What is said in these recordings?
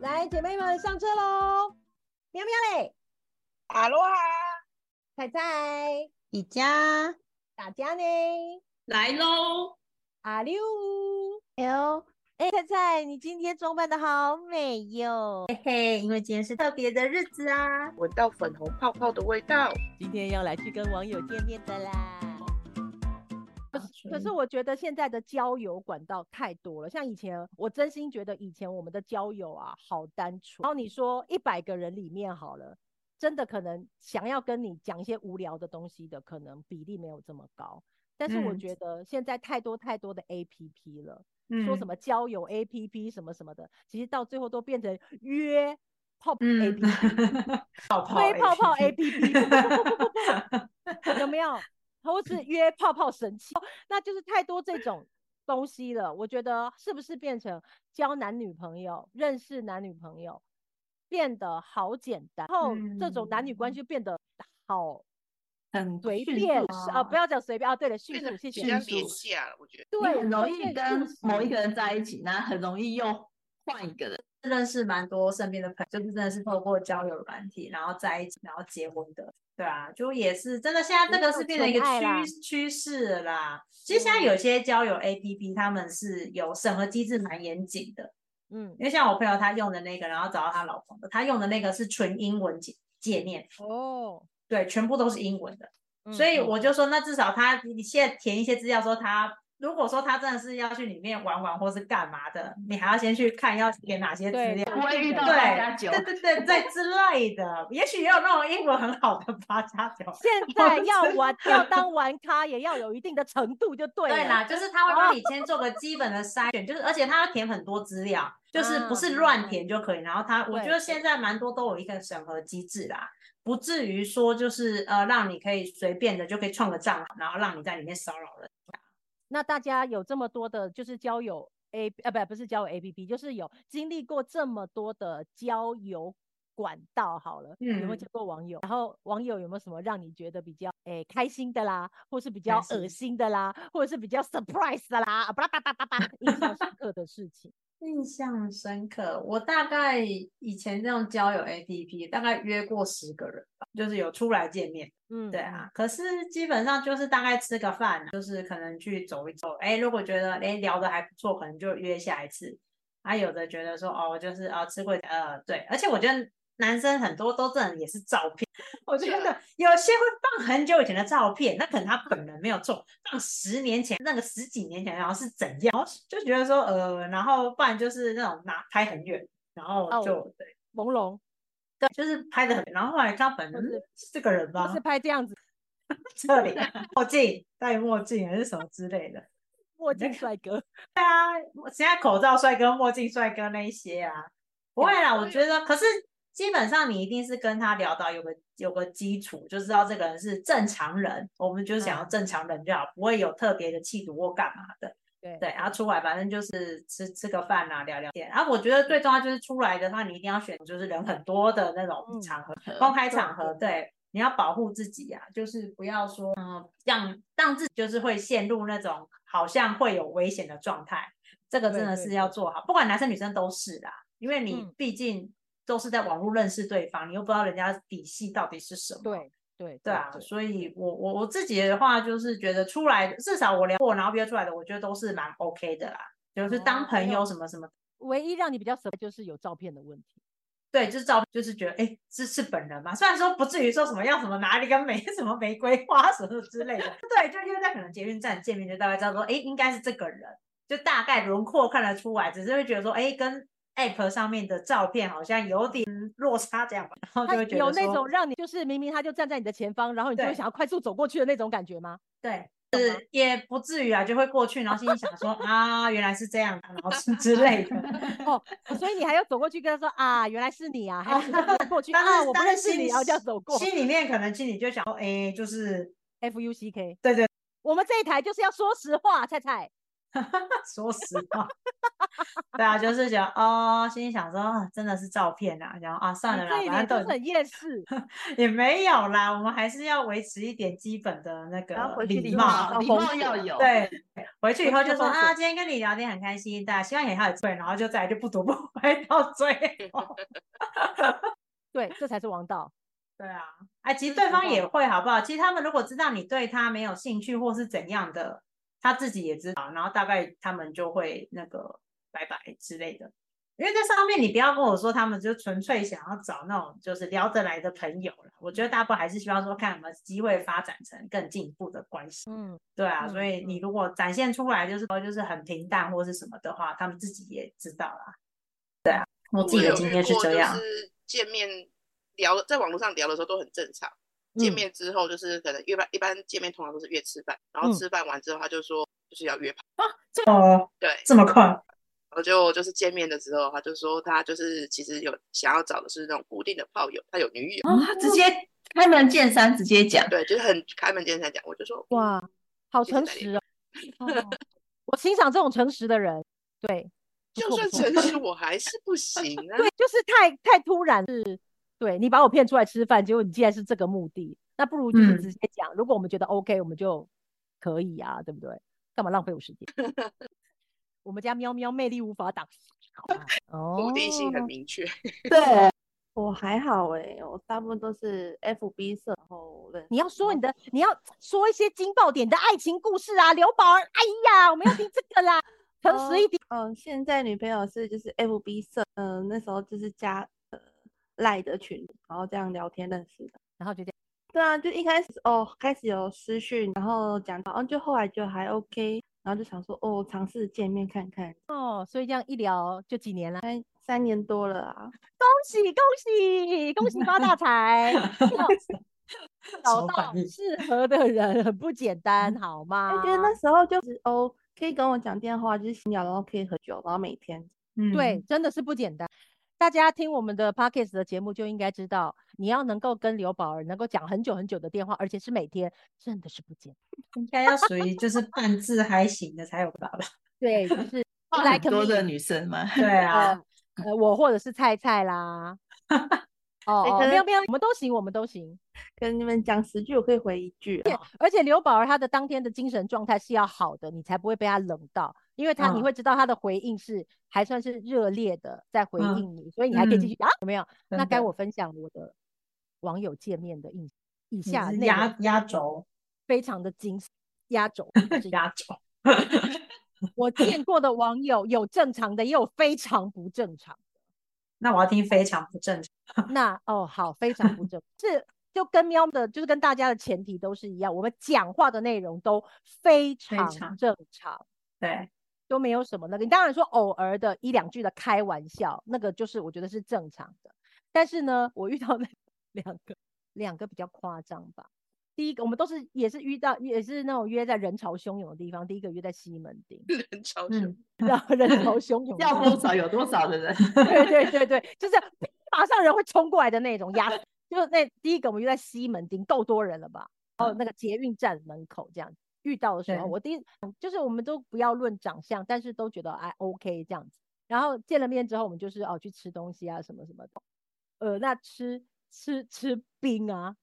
来，姐妹们上车喽！喵喵嘞，阿罗哈，菜菜，一家大家呢？来喽！阿六，哟，哎，菜菜，你今天装扮的好美哟！嘿嘿，因为今天是特别的日子啊。闻到粉红泡泡的味道。今天要来去跟网友见面的啦。可是我觉得现在的交友管道太多了，像以前，我真心觉得以前我们的交友啊好单纯。然后你说一百个人里面好了，真的可能想要跟你讲一些无聊的东西的，可能比例没有这么高。但是我嗯觉得现在太多太多的 A P P 了，嗯说什么交友 A P P 什么什么的，其实到最后都变成约泡。泡泡吹泡泡 APP 有没有？或是约泡泡神器，那就是太多这种东西了。我觉得是不是变成交男女朋友、认识男女朋友变得好简单，然后这种男女关系变得好很随便速啊，不要讲随便啊，对了，迅变得速，谢谢迅。廉价了，我觉得。对，很容易跟某一个人在一起，那很容易又换一个人。认识蛮多身边的朋友，就是真的是透过交友软体，然后在一起，然后结婚的，对啊，就也是真的。现在这个是变成一个趋趋势了啦。其实现在有些交友 APP，他们是有审核机制蛮严谨的，嗯，因为像我朋友他用的那个，然后找到他老公的，他用的那个是纯英文界界面，哦，对，全部都是英文的。嗯所以嗯我就说，那至少他你现在填一些资料，说他如果说他真的是要去里面玩玩或是干嘛的，你还要先去看要填哪些资料，不会遇到对八对对对对之类的，也许也有那种英文很好的八加九。现在要玩要当玩咖，也要有一定的程度，就对了。对啦，就是他会帮你先做个 基本的筛选，就是而且他要填很多资料，就是不是乱填就可以。然后他，我觉得现在蛮多都有一个审核机制啦，不至于说就是呃让你可以随便的就可以创个账号，然后让你在里面骚扰人。那大家有这么多的，就是交友 A 呃不不是交友 A P P，就是有经历过这么多的交友管道好了，有没有嗯见过网友？然后网友有没有什么让你觉得比较诶、开心的啦，或是比较恶心的啦，或者是比较 surprise 的啦，巴拉巴拉巴拉，印象深刻的事情？印象深刻，我大概以前这种交友 APP 大概约过十个人吧，就是有出来见面。嗯，对啊，可是基本上就是大概吃个饭，就是可能去走一走。哎，如果觉得哎聊的还不错，可能就约下一次。啊，有的觉得说哦，就是啊吃过呃对，而且我觉得男生很多都真的也是照片，我觉得有些会放很久以前的照片，那可能他本人没有中，放十年前那个十几年前，然后是怎样，然后就觉得说呃，然后不然就是那种拿拍很远，然后哦就、对朦胧，对，就是拍的很远，然后后来看本人是这个人或吗是？拍这样子这里 墨镜戴墨镜还是什么之类的。墨镜帅哥，对啊现在口罩帅哥、墨镜帅哥那一些啊，不会啦，我觉得，可是基本上你一定是跟他聊到有个有个基础，就知道这个人是正常人，我们就是想要嗯。正常人就好，不会有特别的企图或干嘛的。对对，然后出来反正就是吃吃个饭啊，聊聊天。然后我觉得最重要就是出来的话，你一定要选就是人很多的那种嗯场合，公开对场合，对，你要保护自己啊，就是不要说嗯让让自己就是会陷入那种好像会有危险的状态，这个真的是对对。对要做好，不管男生女生都是啦，因为你嗯。毕竟都是在网络认识对方，你又不知道人家底细到底是什么，对对对啊，所以我我我自己的话就是觉得出来，至少我聊过，然后约出来的，我觉得都是蛮 OK 的啦，就是当朋友什么什么，唯一让你比较 surprise 就是有照片的问题。对，就是照，就是觉得哎，这是本人嘛，虽然说不至于说什么要什么拿了一根玫什么玫瑰花什么之类的，对，就因为在可能捷运站见面，就大概知道说，哎，应该是这个人，就大概轮廓看得出来，只是会觉得说，哎，跟 App 上面的照片好像有点落差这样吧，然后就会觉得有那种让你就是明明他就站在你的前方，然后你就会想要快速走过去的那种感觉吗？对，是也不至于啊，就会过去，然后心里想说啊，原来是这样，然后是之类的。哦，所以你还要走过去跟他说啊，原来是你啊，还要过去啊，我不认识你，然后这样走过。心里面可能心里就想说，哎，就是 F U C K，对对，我们这一台就是要说实话，菜菜。说实话，对啊，就是觉得哦，心里想说，啊真的是照片啊，然后啊，算了啦，反正都很厌世。也没有啦，我们还是要维持一点基本的那个礼貌。貌礼貌要有。对，回去以后就说啊，今天跟你聊天很开心的，希望以后有机会，然后就再来就不读不回到最后。对，这才是王道。对啊，哎，其实对方也会好不好？其实他们如果知道你对他没有兴趣或是怎样的，他自己也知道，然后大概他们就会那个拜拜之类的。因为在上面你不要跟我说他们就纯粹想要找那种就是聊得来的朋友了，我觉得大部分还是希望说看有没有机会发展成更进一步的关系。嗯，对啊，嗯所以你如果展现出来就是说就是很平淡或是什么的话，他们自己也知道啦。对啊，我自己的经验是这样就。是见面聊，在网络上聊的时候都很正常。见嗯面之后就是可能约般一般见面通常都是约吃饭，然后嗯吃饭完之后他就说就是要约炮，啊，这么，对，这么快？然后就就是见面的时候他就说他就是其实有想要找的是那种固定的炮友，他有女友，哦，他直接开门见山，直接讲。对，就是很开门见山讲，我就说哇，好诚实哦。哦我欣赏这种诚实的人。对，就算诚实我还是不行啊，对，就是太太突然，是，对你把我骗出来吃饭，结果你既然是这个目的，那不如就是嗯直接讲。如果我们觉得 OK，我们就可以啊，对不对？干嘛浪费我时间？我们家喵喵魅力无法挡，哦，目的性很明确。对，我还好诶、我大部分都是 FB 社后认识。你要说你的，你要说一些惊爆点的爱情故事啊，刘宝儿，哎呀，我们要听这个啦，诚实一点。嗯、现在女朋友是就是 FB 色，嗯、那时候就是加呃赖的群，然后这样聊天认识的。然后就这样，对啊，就一开始哦，开始有私讯，然后讲到，然后就后来就还 OK，然后就想说哦，尝试见面看看。哦，所以这样一聊就几年了，三三年多了啊，恭喜恭喜恭喜发大财！找到适合的人很不简单，好吗？我，觉得那时候就是哦，可以跟我讲电话，就是闲聊，然后可以喝酒，然后每天嗯，对，真的是不简单。大家听我们的 podcast 的节目就应该知道，你要能够跟刘宝儿能够讲很久很久的电话，而且是每天，真的是不简单。应该要属于就是半自嗨型的才有爸爸？对，就是 很多的女生嘛。对啊呃，呃，我或者是菜菜啦。哦哦，哎可是没有没有，我们都行，我们都行。跟你们讲十句，我可以回一句啊。而且刘宝儿她的当天的精神状态是要好的，你才不会被她冷到，因为她你嗯会知道她的回应是还算是热烈的在回嗯应你，所以你还可以继嗯续啊，有没有？那该我分享我的网友见面的印象，以下压压轴，非常的精彩压轴，就是压轴。我见过的网友有正常的，也有非常不正常。那我要听非常不正常。那哦，好，非常不正，是就跟喵的，就是跟大家的前提都是一样，我们讲话的内容都非常常正常，对，都没有什么那个。你当然说偶尔的一两句的开玩笑，那个就是我觉得是正常的。但是呢，我遇到那两个两个比较夸张吧。第一个，我们都是也是遇到也是那种约在人潮汹涌的地方。第一个约在西门町，人超凶，嗯，然后人潮汹涌 要，多少有多少的人，对对对对，就是马上人会冲过来的那种压死。就那第一个，我们约在西门町，够多人了吧？哦，那个捷运站门口这样遇到的时候，我第一就是我们都不要论长相，但是都觉得哎 OK 这样子。然后见了面之后，我们就是哦去吃东西啊什么什么的。呃，那吃吃吃冰啊，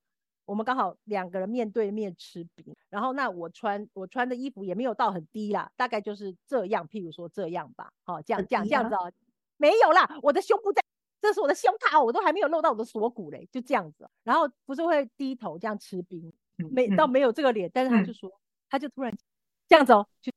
我们刚好两个人面对面吃冰。然后那我穿我穿的衣服也没有到很低啦，大概就是这样，譬如说这样吧，好、这样很这样这样子哦，没有啦，我的胸部在，这是我的胸膛，我都还没有露到我的锁骨嘞，就这样子。然后不是会低头这样吃冰，没嗯倒没有这个脸，但是他嗯就说，他就突然这样子哦，就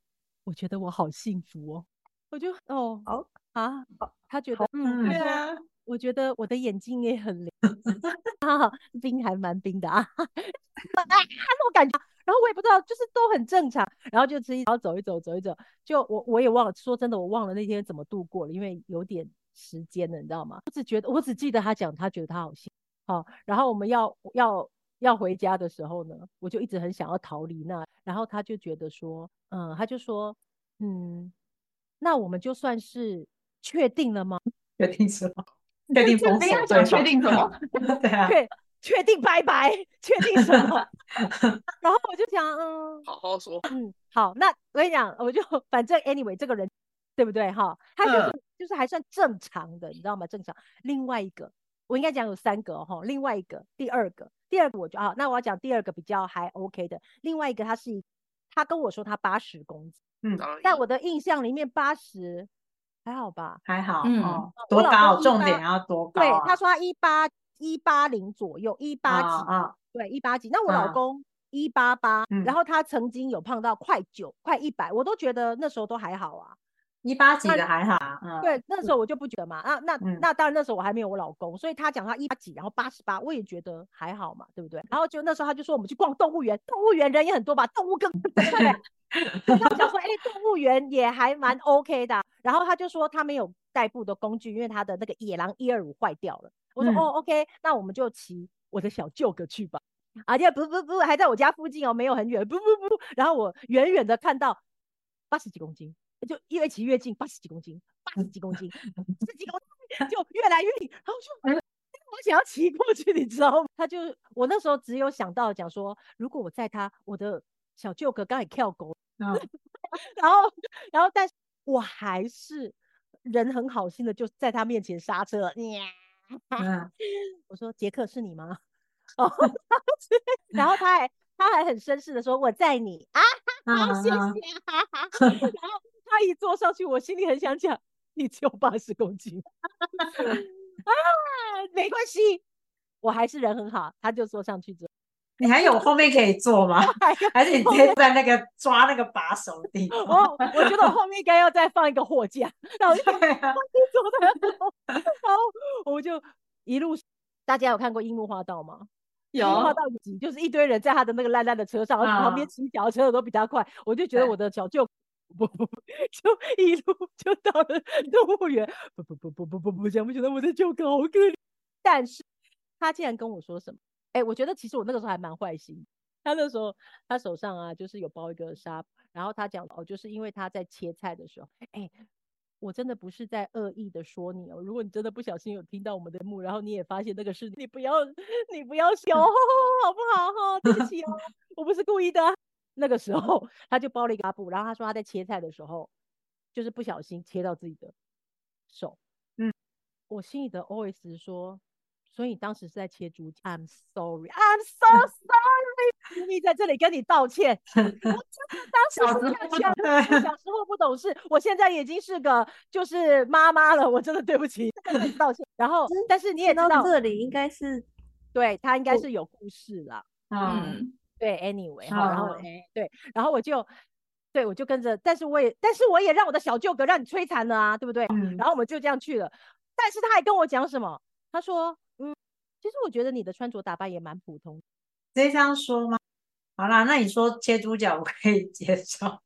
我觉得我好幸福哦，我就哦好啊，他觉得嗯，对啊，我觉得我的眼睛也很灵，啊，冰还蛮冰的啊，啊那种感觉。然后我也不知道，就是都很正常，然后就吃一，然后走一走，走一走，就我我也忘了，说真的，我忘了那天怎么度过了，因为有点时间了，你知道吗？我只觉得，我只记得他讲，他觉得他好幸福，好，然后我们要要要回家的时候呢，我就一直很想要逃离那，然后他就觉得说，嗯，他就说，嗯，那我们就算是确定了吗？确 定什么？确定封没锁对确？定什么？对啊，确确定拜拜，确定什么？然后我就想，嗯好好说。嗯，好，那我跟你讲，我就反正 anyway 这个人对不对哈？他就是、嗯就是还算正常的，你知道吗？正常。另外一个，我应该讲有三个哈，另外一个，第二个，第二个我就啊，那我要讲第二个比较还 OK 的，另外一个他是一他跟我说他八十公斤，嗯在我的印象里面八十还好吧？还好，嗯哦，多高？重点要多高对，啊？他说他一八一八零左右，一八几，啊啊，对，一八几。那我老啊公一八八，嗯然后他曾经有胖到快九、快一百，我都觉得那时候都还好啊。一八几那的还好啊，嗯，对，那时候我就不觉得嘛。那那嗯那当然那时候我还没有我老公，所以他讲他一八几，然后八十八，我也觉得还好嘛，对不对？然后就那时候他就说我们去逛动物园，动物园人也很多吧，动物更他 想说，哎、动物园也还蛮 OK 的啊。然后他就说他没有代步的工具，因为他的那个野狼一二五坏掉了。我说、嗯哦，OK，那我们就骑我的小舅哥去吧。啊，且不不不，还在我家附近哦，没有很远，不不不。然后我远远的看到八十几公斤，就越骑越近，八十几公斤，八十几公斤，十几公斤，就越来越近，然后我就。我想要骑过去，你知道吗？他就我那时候只有想到讲说，如果我载他，我的小舅哥刚才跳狗，嗯 然后然后但是我还是人很好心的，就在他面前刹车了。嗯，我说杰克是你吗？哦，然后他还他还很绅士的说我载你啊，好谢谢。然后他一坐上去，我心里很想讲，你只有八十公斤 啊，没关系，我还是人很好。他就坐上去之后，你还有后面可以坐吗？还是你直接在那个抓那个把手的地方？我我觉得我后面应该要再放一个货架，然后我就坐在那，然后我就一路。大家有看过樱木花道吗？樱木花道有集就是一堆人在他的那个烂烂的车上，旁边啊骑脚车的都比他快，我就觉得我的小舅不不不，就一路就到了 动物园，不不不不不不不，想不觉得我的舅哥好可怜？但是他竟然跟我说什么？哎，我觉得其实我那个时候还蛮坏心。他那时候他手上啊，就是有包一个纱，然后他讲哦，就是因为他在切菜的时候，哎。我真的不是在恶意的说你哦，如果你真的不小心有听到我们的幕，然后你也发现那个是你，不要你不要笑，好不好哈？对不起哦，我不是故意的。那个时候他就包了一个纱布，然后他说他在切菜的时候，就是不小心切到自己的手。嗯，我心里的 OS 是说，所以你当时是在切猪脚？I'm sorry, I'm so sorry，咪咪在这里跟你道歉。我真的当时是这样想小 时候不懂事，我现在已经是个就是妈妈了，我真的对不起，跟你道歉。然后，但是你也知道，这里应该是对他应该是有故事啦。嗯，嗯，对，anyway 好，然后对，然后我就，对我就跟着，但是我也，但是我也让我的小舅哥让你摧残了啊，对不对？嗯然后我们就这样去了，但是他还跟我讲什么？他说，嗯，其实我觉得你的穿着打扮也蛮普通的。直接这样说吗？好啦，那你说切猪脚我可以接受。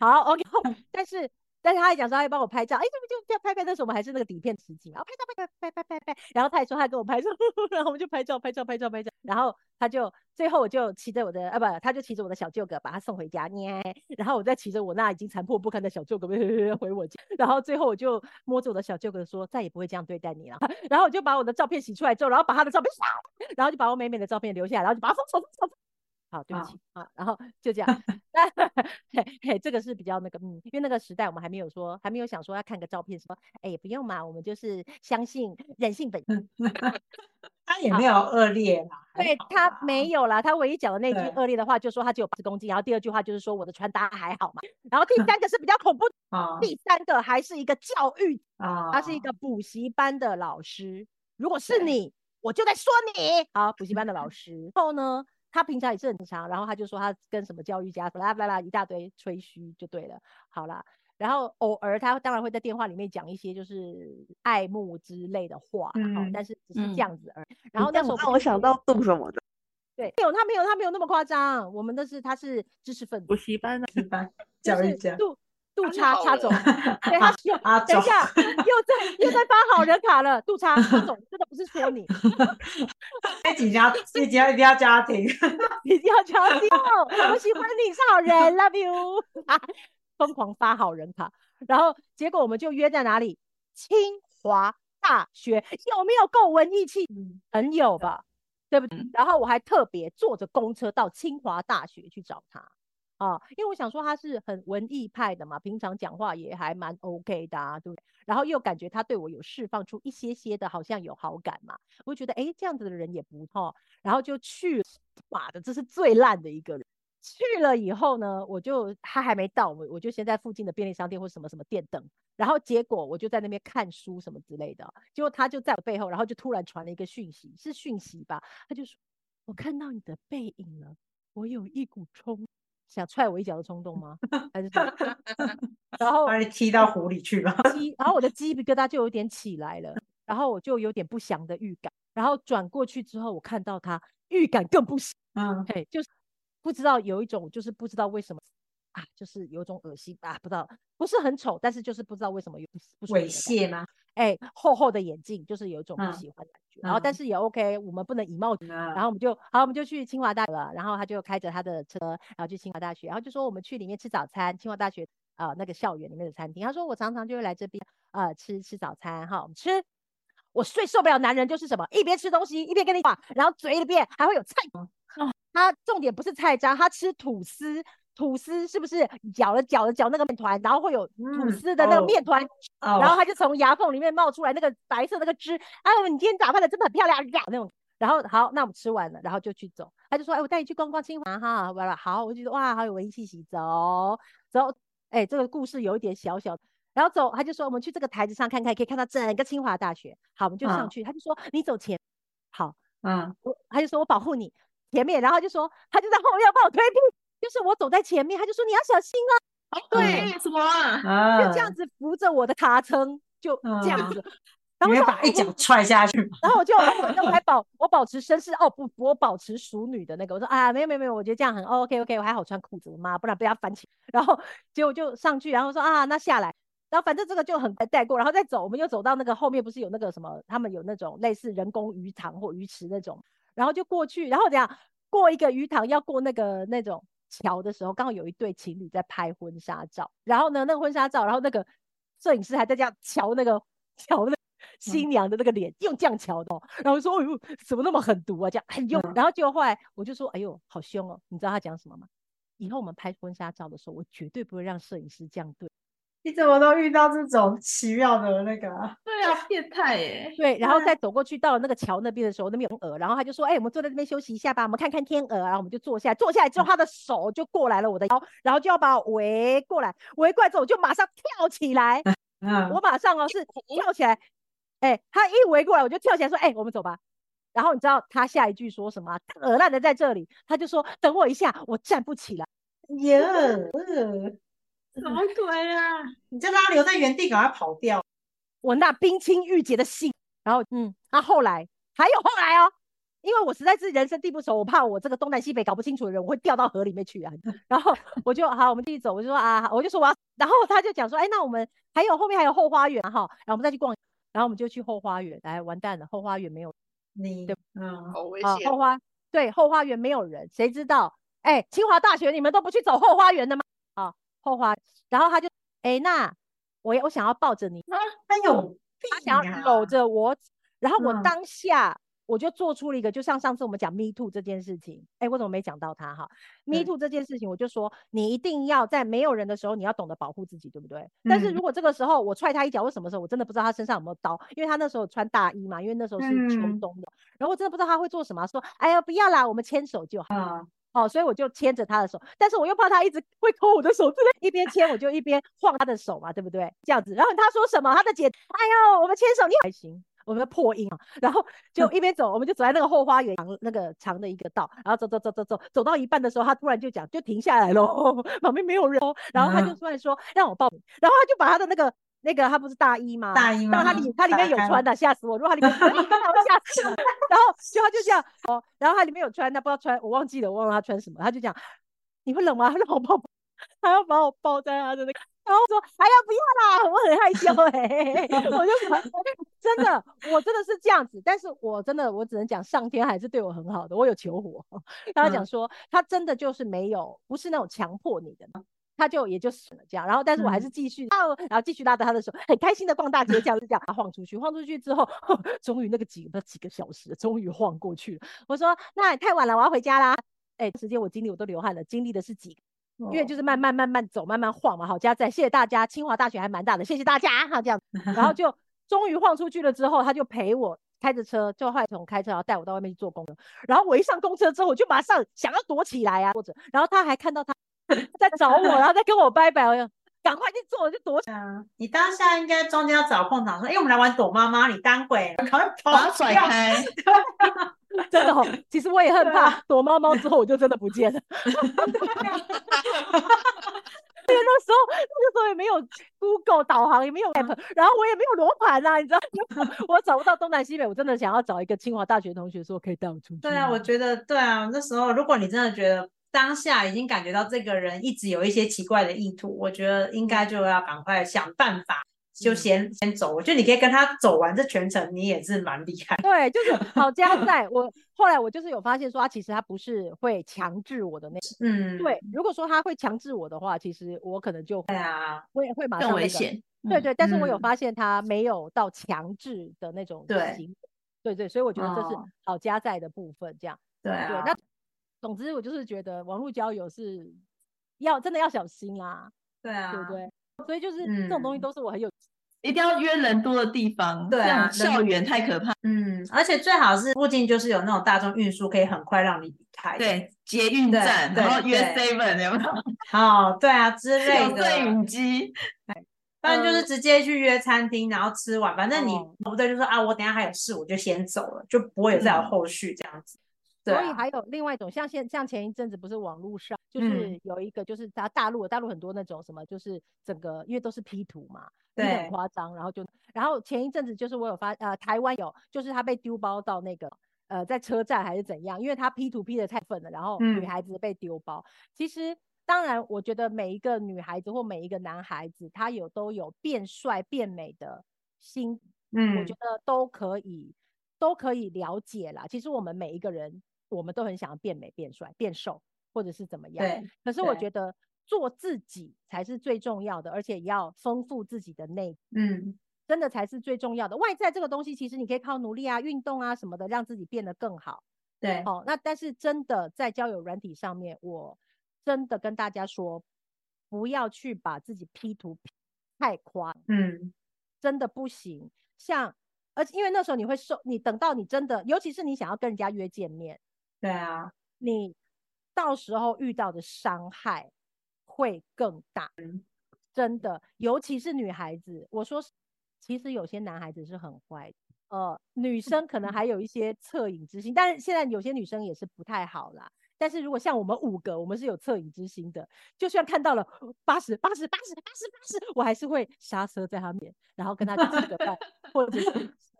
好，OK，但是但是他还讲说他会帮我拍照，哎，这不就就拍拍，那时候我们还是那个底片实景，然后拍照拍拍拍拍拍拍，然后他也说他跟我拍照，然后我们就拍照拍照拍照拍照，然后他就最后我就骑着我的啊不，他就骑着我的小舅哥把他送回家，耶，然后我再骑着我那已经残破不堪的小舅哥 回我家，然后最后我就摸着我的小舅哥说再也不会这样对待你了，然后我就把我的照片洗出来之后，然后把他的照片，然后就把我美美的照片留下来，然后就把他封锁封锁。好，对不起啊，然后就这样。那嘿嘿，这个是比较那个，嗯，因为那个时代我们还没有说，还没有想说要看个照片，说，哎，不用嘛，我们就是相信人性本 他也没有恶劣啦，还对他没有啦，他唯一讲的那句对。恶劣的话，就说他只有八十公斤，然后第二句话就是说我的穿搭还好嘛，然后第三个是比较恐怖，啊第三个还是一个教育，啊，他是一个补习班的老师，如果是你，我就在说你，好，补习班的老师，后呢？他平常也是很常，然后他就说他跟什么教育家，啦啦啦一大堆吹嘘就对了。好啦，然后偶尔他当然会在电话里面讲一些就是爱慕之类的话，好、嗯但是只是嗯这样子而已。然后这样让我那时候不是想到杜什么的对，没有他没有他没有那么夸张，我们的是他是知识分子补，习班的，一般就是教育家，杜杜他叉叉总，对他又等一下又在又在发好人卡了，杜叉叉总真的不是说你，这几家一定要 一定要家庭，一定要家庭，我喜欢你是好人，love you，疯狂发好人卡，然后结果我们就约在哪里？清华大学，有没有够文艺气？很有吧，对不对？然后我还特别坐着公车到清华大学去找他，啊，因为我想说他是很文艺派的嘛，平常讲话也还蛮 OK 的啊，对不对？然后又感觉他对我有释放出一些些的，好像有好感嘛，我就觉得哎，这样子的人也不错，然后就去，妈的，这是最烂的一个人。去了以后呢，我就他还没到，我我就先在附近的便利商店或什么什么店等，然后结果我就在那边看书什么之类的，结果他就在我背后，然后就突然传了一个讯息，是讯息吧？他就说，我看到你的背影了，我有一股冲想踹我一脚的冲动吗？还是什么？然后把你踢到湖里去了。鸡，然后我的鸡皮疙瘩就有点起来了，然后我就有点不祥的预感，然后转过去之后，我看到他，预感更不祥，嗯，对，就是不知道有一种，就是不知道为什么啊，就是有种恶心啊，不知道不是很丑，但是就是不知道为什么有猥亵吗？哎，厚厚的眼镜，就是有一种不嗯喜欢的感觉。然后但嗯是也 OK，我们不能以貌取嗯然后我们就好，我们就去清华大学了。然后他就开着他的车，然后去清华大学，然后就说我们去里面吃早餐，清华大学啊、呃那个校园里面的餐厅。他说我常常就会来这边呃吃吃早餐哈，我们吃。我最受不了男人就是什么，一边吃东西一边跟你话，然后嘴里边还会有菜。哦他重点不是菜渣，他吃吐司，吐司是不是搅了搅了搅那个面团，然后会有吐嗯司的那个哦面团哦，然后他就从牙缝里面冒出来那个白色那个汁，哎呦，你今天打扮的真的很漂亮呀那种。然后好，那我们吃完了，然后就去走。他就说，哎，我带你去逛逛清华哈，完了，好，我就觉得哇，好有文艺气息，走走。哎，这个故事有一点小小的。然后走，他就说我们去这个台子上看看，可以看到整个清华大学。好，我们就上嗯去。他就说你走前，好，嗯，我他就说我保护你前面，然后他就说他就在后面要帮我推屁，就是我走在前面，他就说你要小心哦，对，什么啊？啊，就这样子扶着我的卡撑，就这样嗯子。然后你我说我会把一脚踹下去？然后我就，然后我那我还保我保持绅士哦不，我保持淑女的那个，我说啊没有没有没有，我觉得这样很、哦、OK OK，我还好穿裤子，我妈不然被他翻起。然后结果就上去，然后说啊那下来，然后反正这个就很快带过，然后再走，我们又走到那个后面不是有那个什么，他们有那种类似人工鱼塘或鱼池那种，然后就过去，然后怎样过一个鱼塘要过那个那种桥的时候，刚好有一对情侣在拍婚纱照，然后呢那个婚纱照，然后那个摄影师还在这样瞧那个瞧那个 新娘的那个脸，用这样瞧的、哦，然后说哎呦怎么那么狠毒啊，这样很用，嗯然后结果后来我就说哎呦好凶哦，你知道他讲什么吗？以后我们拍婚纱照的时候，我绝对不会让摄影师这样对。你怎么都遇到这种奇妙的那个啊？对啊，变态耶！对，然后再走过去到了那个桥那边的时候，那边有鹅，然后他就说：“哎、我们坐在这边休息一下吧，我们看看天鹅。”然后我们就坐下来，坐下来之后，他的手就过来了我的腰，然后就要把我围过来，围过来之后我就马上跳起来，嗯我马上哦是跳起来，哎、他一围过来我就跳起来说：“哎、我们走吧。”然后你知道他下一句说什么鹅烂的在这里，他就说：“等我一下，我站不起来。耶，呃什么鬼啊？你就让他留在原地，赶快跑掉。”我那冰清玉洁的心，然后嗯，那、后来还有后来哦，因为我实在是人生地不熟，我怕我这个东南西北搞不清楚的人，我会掉到河里面去啊。然后我就好，我们继续走，我就说啊，我就说我要，然后他就讲说，哎，那我们还有后面还有后花园哈，然后我们再去逛，然后我们就去后花园，哎，完蛋了，后花园没有你对嗯，好危啊，险后。花对后花园没有人，谁知道？哎，清华大学你们都不去走后花园的吗？啊，后花，然后他就，哎，那我我想要抱着你。他有他想要搂啊！着我，然后我嗯当下我就做出了一个，就像上次我们讲 Me Too 这件事情，哎，我怎么没讲到他哈？Me Too 这件事情，我就说你一定要在没有人的时候，你要懂得保护自己，对不对？但是嗯如果这个时候我踹他一脚或什么时候，我真的不知道他身上有没有刀，因为他那时候穿大衣嘛，因为那时候是秋嗯冬的，然后我真的不知道他会做什么，说哎呀不要啦，我们牵手就好。啊，哦，所以我就牵着他的手，但是我又怕他一直会抠我的手，这边一边牵我就一边晃他的手嘛，对不对？这样子，然后他说什么？他的姐，哎呦，我们牵手，你还行，我们的破音啊，然后就一边走，我们就走在那个后花园长那个长的一个道，然后走走走走走，走到一半的时候，他突然就讲，就停下来喽，旁边没有人哦，然后他就嗯突然说让我抱你，然后他就把他的那个。那个他不是大衣吗？大衣但他吗里他里面有穿的，吓死我！如果他里面有穿，那我吓死我。然后就他就这样哦，然后他里面有穿，他不知道穿，我忘记了，我忘了他穿什么，他就这样，你会冷吗？他让我抱，他要把我抱在他的那个，然后说哎呀不要啦，我很害羞哎、我就说 真的，我真的是这样子，但是我真的我只能讲上天还是对我很好的，我有求火，然后他讲嗯说他真的就是没有，不是那种强迫你的。他就也就死了这样，然后但是我还是继续，啊然后继续拉着他的手，很开心的逛大街，这样就这样晃出去，晃出去之后，终于那个几那几个小时，终于晃过去了。我说那也太晚了，我要回家啦。哎，时间我经历我都流汗了，经历的是几因为就是慢慢慢慢走，慢慢晃嘛。好，加在，谢谢大家，清华大学还蛮大的，谢谢大家哈，这样，然后就终于晃出去了之后，他就陪我开着车，就后来从开车然后带我到外面去坐公车，然后我一上公车之后，我就马上想要躲起来啊，或者，然后他还看到他 在找我，然后再跟我拜拜，我就赶快去做，就躲起来。啊，你当下应该中间要找空档说，哎、我们来玩躲妈妈，你当鬼，赶快跑把它甩掉。开，真的哦，其实我也很怕躲猫猫之后我就真的不见了。因为那时候那个时候也没有 Google 导航，也没有 App，然后我也没有罗盘啊，你知道吗？我找不到东南西北，我真的想要找一个清华大学同学说可以带我出去。对啊，我觉得对啊，那时候如果你真的觉得当下已经感觉到这个人一直有一些奇怪的意图，我觉得应该就要赶快想办法，就先、先走。我觉得你可以跟他走完这全程，你也是蛮厉害。对，就是好加 在我后来我就是有发现说，他其实他不是会强制我的那种。嗯，对，如果说他会强制我的话，其实我可能就对啊，会会马上、更那个危险。嗯对对，但是我有嗯发现他没有到强制的那种对行为，对对，所以我觉得这是哦好加在的部分，这样对对。啊，那总之我就是觉得网络交友是要真的要小心啦，对啊，对不对？所以就是这种东西嗯都是我很有一定要约人多的地方，对啊校园太可怕。嗯，而且最好是附近就是有那种大众运输，可以很快让你离开。，对，捷运站，对然后约 seven 有没有？好，对啊之类的摄的，影机，不然就是直接去约餐厅，然后吃完，反正你哦不对，就说啊，我等下还有事，我就先走了，就不会有再有嗯后续这样子。所以还有另外一种，像现像前一阵子不是网络上，就是嗯有一个就是大大陆大陆很多那种什么，就是整个因为都是 P 图嘛得很夸张，然后就然后前一阵子就是我有发呃台湾有，就是他被丢包到那个呃在车站还是怎样，因为他 P 图 P 的太粉了，然后女嗯。孩子被丢包。其实当然，我觉得每一个女孩子或每一个男孩子，他有都有变帅变美的心嗯我嗯。觉，得都可以，都可以了解啦。其实我们每一个人，我们都很想要变美、变帅、变瘦，或者是怎么样。对，可是我对觉得做自己才是最重要的，而且要丰富自己的内，嗯，真的才是最重要的。外在这个东西，其实你可以靠努力啊、运动啊什么的，让自己变得更好。对，哦、那但是真的在交友软体上面，我真的跟大家说，不要去把自己 P 图 P 太夸嗯，真的不行。像，而且因为那时候你会受，你等到你真的，尤其是你想要跟人家约见面，对啊，你到时候遇到的伤害会更大。真的，尤其是女孩子，我说，其实有些男孩子是很坏的，呃，女生可能还有一些恻隐之心，但是现在有些女生也是不太好啦。但是如果像我们五个，我们是有恻隐之心的，就算看到了八十八十八十八十八十，我还是会刹车在他面，然后跟他去吃个拜，或者是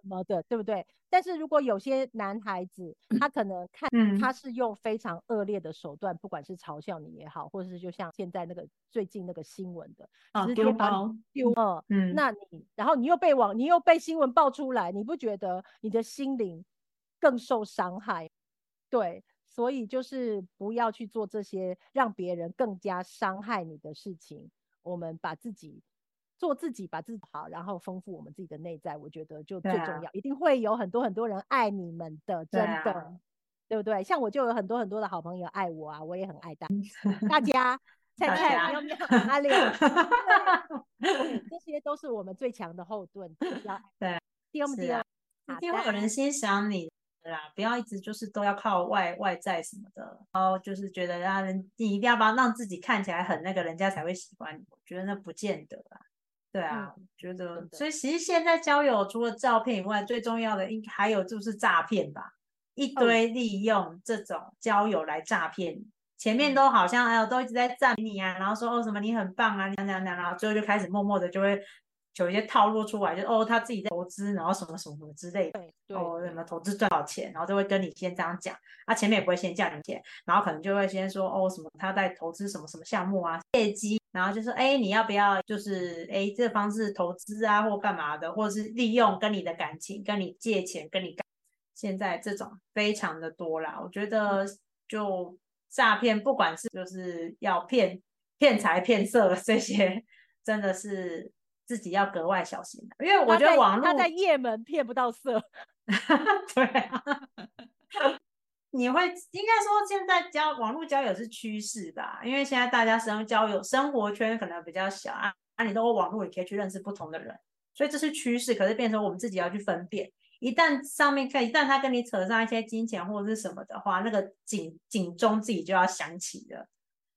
么的，对不对？但是如果有些男孩子，他可能看嗯他是用非常恶劣的手段，不管是嘲笑你也好，或者是就像现在那个最近那个新闻的，啊，直接把丢包，丢呃，嗯，那你然后你又被网，你又被新闻爆出来，你不觉得你的心灵更受伤害？对，所以就是不要去做这些让别人更加伤害你的事情。我们把自己做自己，把自己好，然后丰富我们自己的内在，我觉得就最重要。一定会有很多很多人爱你们的，真的，啊对不对？像我就有很多很多的好朋友爱我啊，我也很爱大大家。菜 大菜家喵喵阿亮，这些都是我们最强的后盾。要对，第二一定会有人欣赏你的啦，不要一直就是都要靠外外在什么的，然后就是觉得让人你一定要把让自己看起来很那个，人家才会喜欢你。我觉得那不见得啦。对啊，嗯觉得所以其实现在交友除了照片以外，最重要的应还有就是诈骗吧，一哦堆利用这种交友来诈骗你。前面嗯都好像哎呦都一直在赞你啊，然后说哦什么你很棒啊，这样这样这样，然后最后就开始默默的就会有一些套路出来，就哦他自己在投资，然后什么什么什么之类的。哦，对什么投资赚到钱，然后就会跟你先这样讲，啊，前面也不会先叫你钱，然后可能就会先说哦什么他在投资什么什么项目啊，业绩，然后就说哎你要不要就是哎这方式投资啊或干嘛的，或者是利用跟你的感情跟你借钱跟你干，现在这种非常的多啦，我觉得就诈骗不管是就是要骗骗财骗色这些，真的是自己要格外小心的，因为我觉得网络他在夜门骗不到色，对啊，你会应该说现在交网络交友是趋势吧？因为现在大家生交友生活圈可能比较小啊，啊，你通过网络也可以去认识不同的人，所以这是趋势。可是变成我们自己要去分辨，一旦上面看，一旦他跟你扯上一些金钱或者是什么的话，那个警警钟自己就要响起了。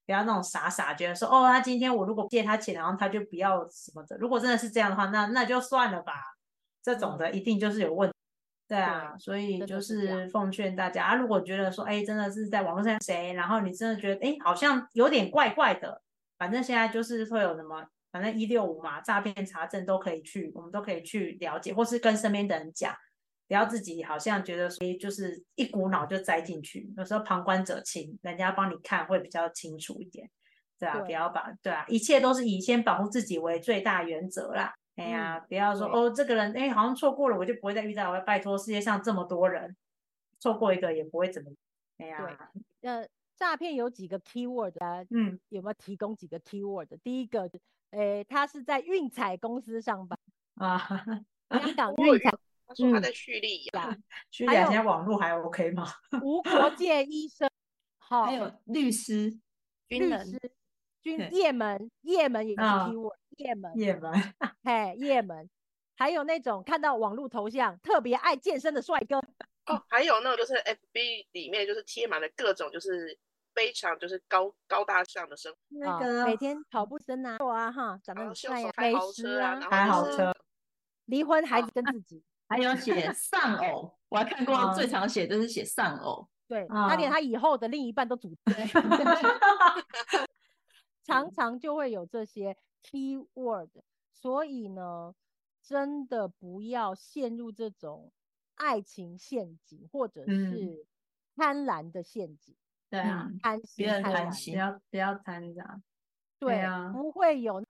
不要那种傻傻觉得说，哦，他今天我如果借他钱，然后他就不要什么的。如果真的是这样的话，那那就算了吧。这种的一定就是有问题。对啊，所以就是奉劝大家啊，如果觉得说，哎，真的是在网络上谁，然后你真的觉得，哎，好像有点怪怪的，反正现在就是会有什么，反正一六五嘛，诈骗查证都可以去，我们都可以去了解，或是跟身边的人讲，不要自己好像觉得说，就是一股脑就栽进去，有时候旁观者清，人家帮你看会比较清楚一点，对啊，不要把，对啊，一切都是以先保护自己为最大原则啦。哎呀，不要说哦，这个人哎，好像错过了，我就不会再遇到。我要拜托世界上这么多人，错过一个也不会怎么。哎呀，呃，诈骗有几个 keyword 啊？嗯，有没有提供几个 keyword？第一个，哎，他是在运彩公司上班 啊，香港运彩，他说他在叙利亚，叙利亚现在网络还 OK 吗？无国界医生，好，还有律师、律师、军也门，也门也是 keyword。叶门，叶门，嘿，夜门，还有那种看到网络头像特别爱健身的帅哥。哦，还有那种就是 FB 里面就是贴满了各种就是非常就是高高大上的生活，那个每天跑步声啊，啊哈，长得很帅呀，美食啊，开豪车，离婚孩子跟自己，还有写 丧偶，我还看过最常写就是写丧偶，对他连他以后的另一半都组对，常常就会有这些。Keyword，所以呢，真的不要陷入这种爱情陷阱，或者是贪婪的陷阱。对啊，贪心，贪心，不要不要贪这样。对啊，不会有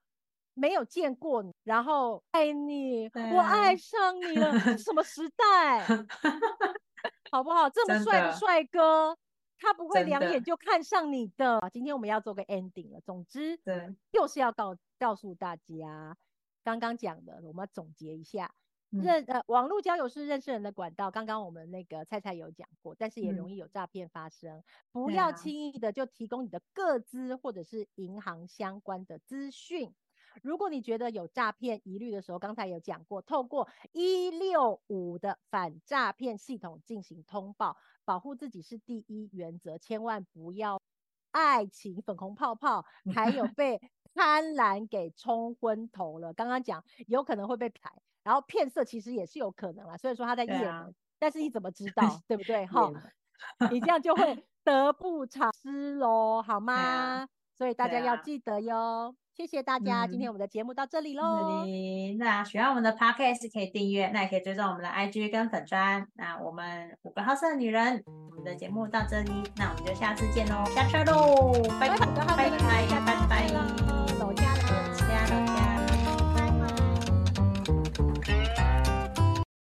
没有见过你，然后爱你，我爱上你了，什么时代？好不好？这么帅的帅哥。他不会两眼就看上你的。今天我们要做个 ending 了。总之，对，又是要告告诉大家，刚刚讲的，我们总结一下，认呃，网络交友是认识人的管道。刚刚我们那个菜菜有讲过，但是也容易有诈骗发生，不要轻易的就提供你的个资或者是银行相关的资讯。如果你觉得有诈骗疑虑的时候，刚才有讲过，透过一六五的反诈骗系统进行通报，保护自己是第一原则，千万不要爱情粉红泡泡，还有 被贪婪给冲昏头了。刚刚讲有可能会被骗，然后骗色其实也是有可能啦。所以说他在夜门，但是你怎么知道，对不对？哈，你这样就会 得不偿失喽，好吗？所以大家要记得哟。谢谢大家，今天我们的节目到这里喽。那喜欢我们的 podcast 可以订阅，那也可以追踪我们的 IG 跟粉砖。那我们五个好色的女人，我们的节目到这里，那我们就下次见喽，下车喽，拜拜拜拜拜拜拜拜。